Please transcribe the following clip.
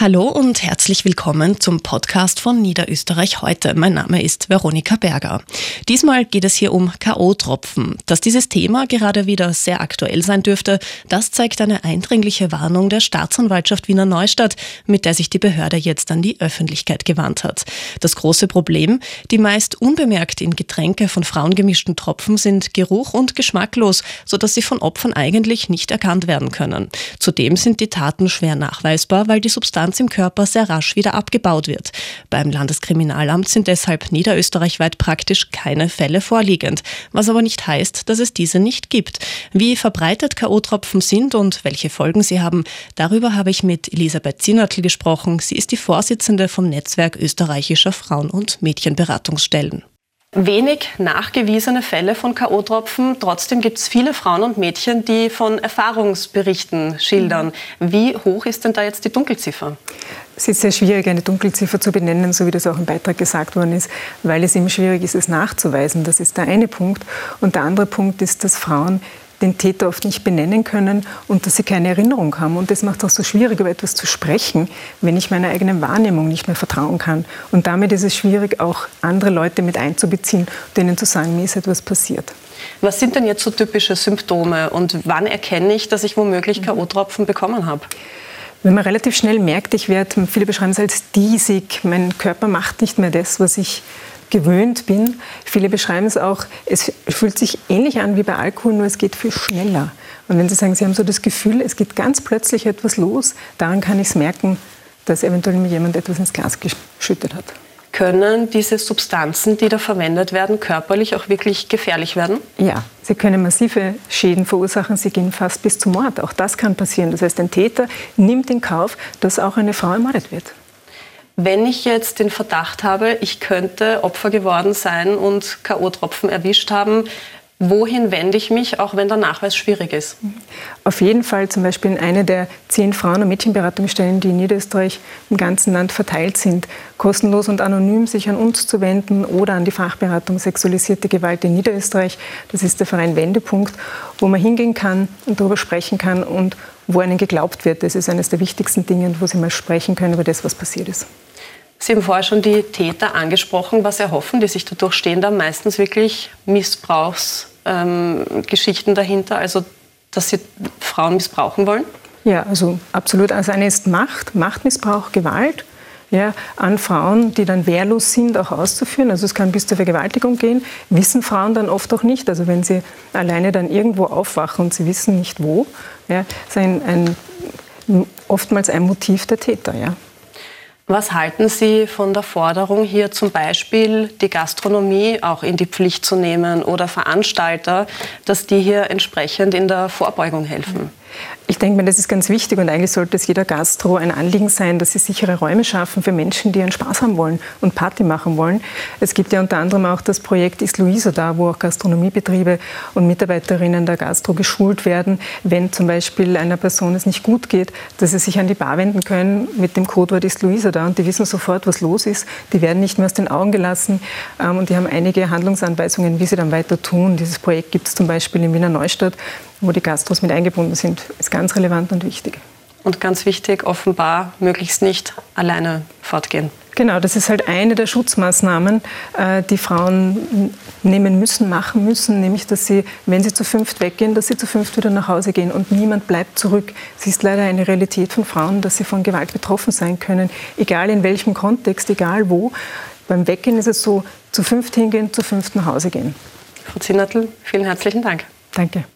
Hallo und herzlich willkommen zum Podcast von Niederösterreich heute. Mein Name ist Veronika Berger. Diesmal geht es hier um K.O.-Tropfen. Dass dieses Thema gerade wieder sehr aktuell sein dürfte, das zeigt eine eindringliche Warnung der Staatsanwaltschaft Wiener Neustadt, mit der sich die Behörde jetzt an die Öffentlichkeit gewandt hat. Das große Problem, die meist unbemerkt in Getränke von Frauen gemischten Tropfen sind geruch- und geschmacklos, sodass sie von Opfern eigentlich nicht erkannt werden können. Zudem sind die Taten schwer nachweisbar, weil die Substanz Substanz im Körper sehr rasch wieder abgebaut wird. Beim Landeskriminalamt sind deshalb niederösterreichweit praktisch keine Fälle vorliegend, was aber nicht heißt, dass es diese nicht gibt. Wie verbreitet K.O.-Tropfen sind und welche Folgen sie haben, darüber habe ich mit Elisabeth Zienertl gesprochen. Sie ist die Vorsitzende vom Netzwerk österreichischer Frauen- und Mädchenberatungsstellen wenig nachgewiesene Fälle von K.O.-Tropfen. Trotzdem gibt es viele Frauen und Mädchen, die von Erfahrungsberichten schildern. Wie hoch ist denn da jetzt die Dunkelziffer? Es ist sehr schwierig, eine Dunkelziffer zu benennen, so wie das auch im Beitrag gesagt worden ist, weil es eben schwierig ist, es nachzuweisen. Das ist der eine Punkt. Und der andere Punkt ist, dass Frauen den Täter oft nicht benennen können und dass sie keine Erinnerung haben. Und das macht es auch so schwierig, über etwas zu sprechen, wenn ich meiner eigenen Wahrnehmung nicht mehr vertrauen kann. Und damit ist es schwierig, auch andere Leute mit einzubeziehen und ihnen zu sagen, mir ist etwas passiert. Was sind denn jetzt so typische Symptome und wann erkenne ich, dass ich womöglich K.O.-Tropfen bekommen habe? Wenn man relativ schnell merkt, ich werde, viele beschreiben es als diesig, mein Körper macht nicht mehr das, was ich gewöhnt bin. Viele beschreiben es auch, es fühlt sich ähnlich an wie bei Alkohol, nur es geht viel schneller. Und wenn Sie sagen, Sie haben so das Gefühl, es geht ganz plötzlich etwas los, daran kann ich es merken, dass eventuell mir jemand etwas ins Glas geschüttet hat. Können diese Substanzen, die da verwendet werden, körperlich auch wirklich gefährlich werden? Ja, sie können massive Schäden verursachen. Sie gehen fast bis zum Mord. Auch das kann passieren. Das heißt, ein Täter nimmt in Kauf, dass auch eine Frau ermordet wird. Wenn ich jetzt den Verdacht habe, ich könnte Opfer geworden sein und K.O.-Tropfen erwischt haben, Wohin wende ich mich, auch wenn der Nachweis schwierig ist? Auf jeden Fall zum Beispiel in eine der zehn Frauen- und Mädchenberatungsstellen, die in Niederösterreich im ganzen Land verteilt sind, kostenlos und anonym sich an uns zu wenden oder an die Fachberatung Sexualisierte Gewalt in Niederösterreich. Das ist der Verein Wendepunkt, wo man hingehen kann und darüber sprechen kann und wo einem geglaubt wird. Das ist eines der wichtigsten Dinge, wo Sie mal sprechen können über das, was passiert ist. Sie haben vorher schon die Täter angesprochen. Was erhoffen die sich dadurch? Stehen da meistens wirklich Missbrauchsgeschichten ähm, dahinter, also dass sie Frauen missbrauchen wollen? Ja, also absolut. Also eine ist Macht, Machtmissbrauch, Gewalt. Ja, an Frauen, die dann wehrlos sind, auch auszuführen. Also es kann bis zur Vergewaltigung gehen. Wissen Frauen dann oft auch nicht. Also wenn sie alleine dann irgendwo aufwachen und sie wissen nicht wo, ja, ist ein, ein, oftmals ein Motiv der Täter. Ja. Was halten Sie von der Forderung, hier zum Beispiel die Gastronomie auch in die Pflicht zu nehmen oder Veranstalter, dass die hier entsprechend in der Vorbeugung helfen? Ich denke mir, das ist ganz wichtig und eigentlich sollte es jeder Gastro ein Anliegen sein, dass sie sichere Räume schaffen für Menschen, die einen Spaß haben wollen und Party machen wollen. Es gibt ja unter anderem auch das Projekt Ist Luisa da, wo auch Gastronomiebetriebe und Mitarbeiterinnen der Gastro geschult werden, wenn zum Beispiel einer Person es nicht gut geht, dass sie sich an die Bar wenden können mit dem Codewort Ist Luisa da und die wissen sofort, was los ist. Die werden nicht mehr aus den Augen gelassen ähm, und die haben einige Handlungsanweisungen, wie sie dann weiter tun. Dieses Projekt gibt es zum Beispiel in Wiener Neustadt wo die Gastros mit eingebunden sind, ist ganz relevant und wichtig. Und ganz wichtig, offenbar möglichst nicht alleine fortgehen. Genau, das ist halt eine der Schutzmaßnahmen, äh, die Frauen nehmen müssen, machen müssen, nämlich dass sie, wenn sie zu fünft weggehen, dass sie zu fünft wieder nach Hause gehen und niemand bleibt zurück. Es ist leider eine Realität von Frauen, dass sie von Gewalt betroffen sein können, egal in welchem Kontext, egal wo. Beim Weggehen ist es so, zu fünft hingehen, zu fünft nach Hause gehen. Frau Zinnertl, vielen herzlichen Dank. Danke.